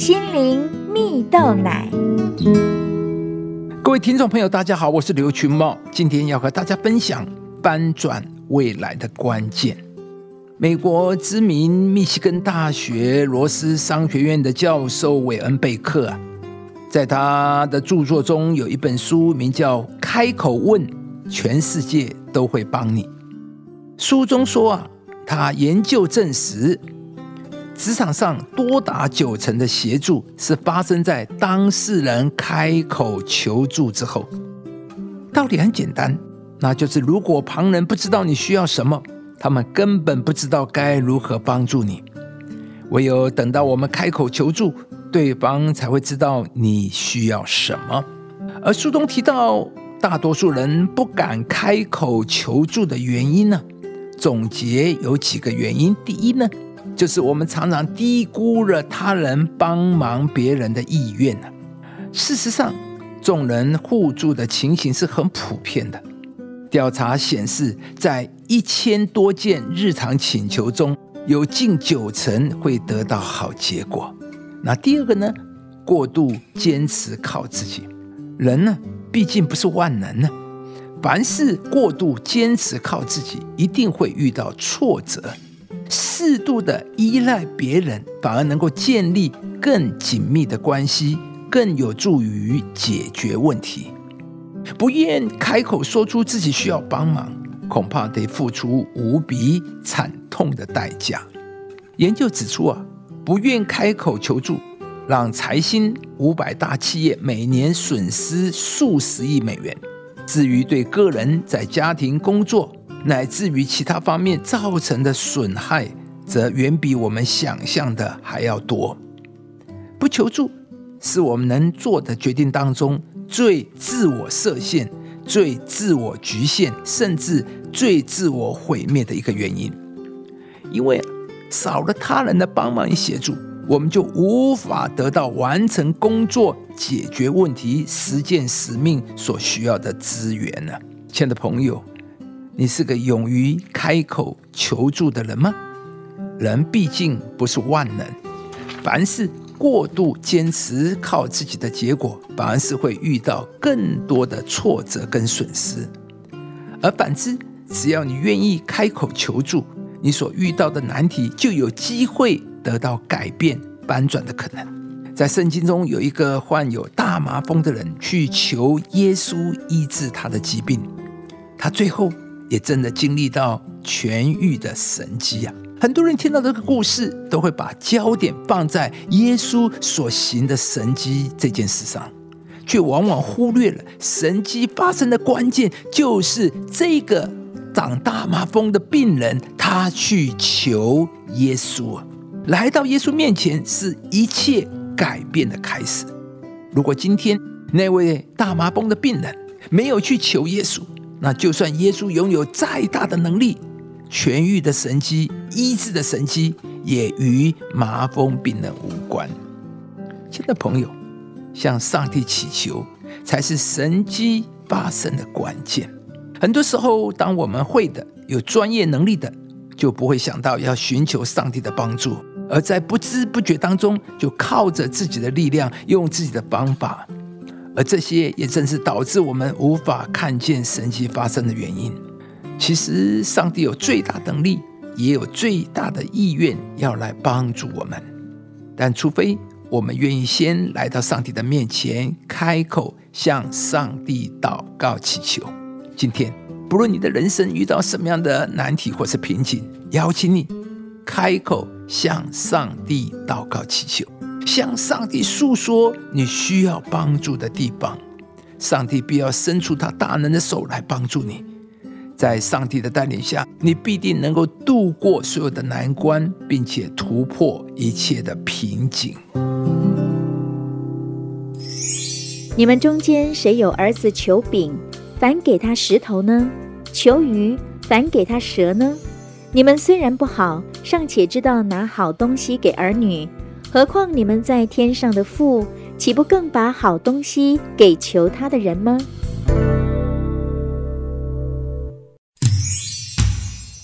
心灵蜜豆奶。各位听众朋友，大家好，我是刘群茂，今天要和大家分享翻转未来的关键。美国知名密西根大学罗斯商学院的教授韦恩贝克啊，在他的著作中有一本书，名叫《开口问，全世界都会帮你》。书中说啊，他研究证实。职场上多达九成的协助是发生在当事人开口求助之后。道理很简单，那就是如果旁人不知道你需要什么，他们根本不知道该如何帮助你。唯有等到我们开口求助，对方才会知道你需要什么。而书中提到，大多数人不敢开口求助的原因呢？总结有几个原因。第一呢？就是我们常常低估了他人帮忙别人的意愿呢。事实上，众人互助的情形是很普遍的。调查显示，在一千多件日常请求中，有近九成会得到好结果。那第二个呢？过度坚持靠自己。人呢，毕竟不是万能呢。凡事过度坚持靠自己，一定会遇到挫折。适度的依赖别人，反而能够建立更紧密的关系，更有助于解决问题。不愿开口说出自己需要帮忙，恐怕得付出无比惨痛的代价。研究指出啊，不愿开口求助，让财新五百大企业每年损失数十亿美元。至于对个人在家庭工作，乃至于其他方面造成的损害，则远比我们想象的还要多。不求助，是我们能做的决定当中最自我设限、最自我局限，甚至最自我毁灭的一个原因。因为少了他人的帮忙与协助，我们就无法得到完成工作、解决问题、实践使命所需要的资源了。亲爱的朋友。你是个勇于开口求助的人吗？人毕竟不是万能，凡事过度坚持靠自己的结果，反而是会遇到更多的挫折跟损失。而反之，只要你愿意开口求助，你所遇到的难题就有机会得到改变、翻转的可能。在圣经中，有一个患有大麻风的人去求耶稣医治他的疾病，他最后。也真的经历到痊愈的神迹啊！很多人听到这个故事，都会把焦点放在耶稣所行的神迹这件事上，却往往忽略了神迹发生的关键，就是这个长大麻风的病人，他去求耶稣，来到耶稣面前，是一切改变的开始。如果今天那位大麻风的病人没有去求耶稣，那就算耶稣拥有再大的能力，痊愈的神迹、医治的神迹，也与麻风病人无关。亲爱的朋友，向上帝祈求，才是神迹发生的关键。很多时候，当我们会的、有专业能力的，就不会想到要寻求上帝的帮助，而在不知不觉当中，就靠着自己的力量，用自己的方法。而这些也正是导致我们无法看见神迹发生的原因。其实，上帝有最大能力，也有最大的意愿要来帮助我们。但除非我们愿意先来到上帝的面前，开口向上帝祷告祈求。今天，不论你的人生遇到什么样的难题或是瓶颈，邀请你开口向上帝祷告祈求。向上帝诉说你需要帮助的地方，上帝必要伸出他大能的手来帮助你。在上帝的带领下，你必定能够度过所有的难关，并且突破一切的瓶颈。你们中间谁有儿子求饼，反给他石头呢？求鱼，反给他蛇呢？你们虽然不好，尚且知道拿好东西给儿女。何况你们在天上的父，岂不更把好东西给求他的人吗？